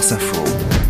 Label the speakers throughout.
Speaker 1: France Info.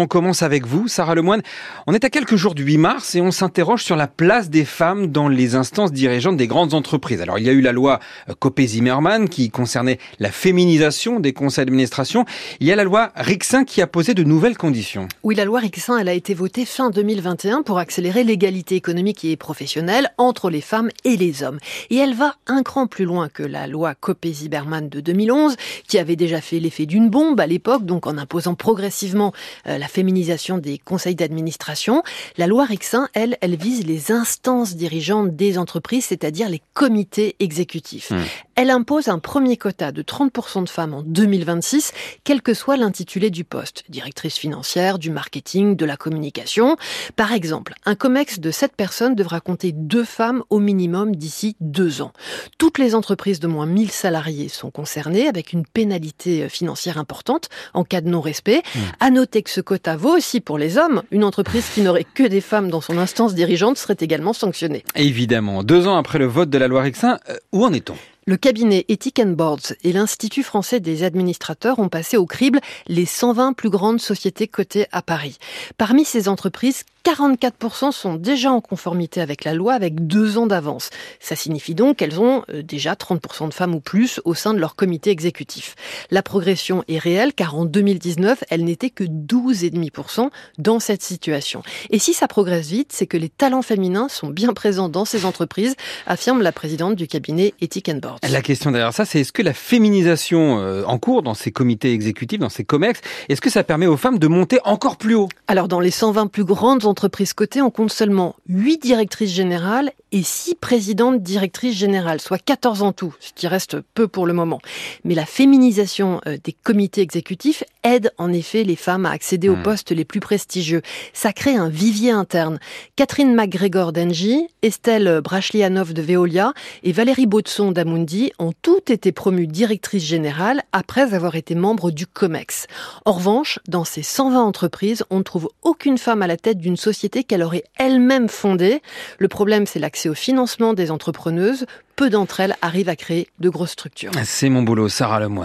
Speaker 2: On commence avec vous, Sarah Lemoine. On est à quelques jours du 8 mars et on s'interroge sur la place des femmes dans les instances dirigeantes des grandes entreprises. Alors, il y a eu la loi euh, Copé-Zimmermann qui concernait la féminisation des conseils d'administration. Il y a la loi Rixin qui a posé de nouvelles conditions.
Speaker 3: Oui, la loi Rixin, elle a été votée fin 2021 pour accélérer l'égalité économique et professionnelle entre les femmes et les hommes. Et elle va un cran plus loin que la loi Copé-Zimmermann de 2011 qui avait déjà fait l'effet d'une bombe à l'époque, donc en imposant progressivement euh, la féminisation des conseils d'administration. La loi Rixin, elle, elle vise les instances dirigeantes des entreprises, c'est-à-dire les comités exécutifs. Mmh. Elle impose un premier quota de 30% de femmes en 2026, quel que soit l'intitulé du poste, directrice financière, du marketing, de la communication. Par exemple, un COMEX de 7 personnes devra compter deux femmes au minimum d'ici deux ans. Toutes les entreprises de moins 1000 salariés sont concernées avec une pénalité financière importante en cas de non-respect. Mmh. À noter que ce quota quota vaut aussi pour les hommes. Une entreprise qui n'aurait que des femmes dans son instance dirigeante serait également sanctionnée.
Speaker 2: Évidemment. Deux ans après le vote de la loi Rixin, euh, où en est-on?
Speaker 3: Le cabinet Ethic Boards et l'Institut français des administrateurs ont passé au crible les 120 plus grandes sociétés cotées à Paris. Parmi ces entreprises, 44% sont déjà en conformité avec la loi avec deux ans d'avance. Ça signifie donc qu'elles ont euh, déjà 30% de femmes ou plus au sein de leur comité exécutif. La progression est réelle car en 2019, elle n'était que 12,5% dans cette situation. Et si ça progresse vite, c'est que les talents féminins sont bien présents dans ces entreprises, affirme la présidente du cabinet Ethic Boards.
Speaker 2: La question derrière ça, c'est est-ce que la féminisation euh, en cours dans ces comités exécutifs, dans ces COMEX, est-ce que ça permet aux femmes de monter encore plus haut?
Speaker 3: Alors dans les 120 plus grandes entreprises cotées, on compte seulement 8 directrices générales et 6 présidentes directrices générales, soit 14 en tout, ce qui reste peu pour le moment. Mais la féminisation euh, des comités exécutifs aide en effet les femmes à accéder aux hmm. postes les plus prestigieux. Ça crée un vivier interne. Catherine McGregor d'Engie, Estelle Brachlianov de Veolia et Valérie Baudson d'Amundi ont toutes été promues directrices générales après avoir été membres du COMEX. En revanche, dans ces 120 entreprises, on ne trouve aucune femme à la tête d'une société qu'elle aurait elle-même fondée. Le problème, c'est au financement des entrepreneuses. Peu d'entre elles arrivent à créer de grosses structures.
Speaker 2: C'est mon boulot, Sarah Lemoine.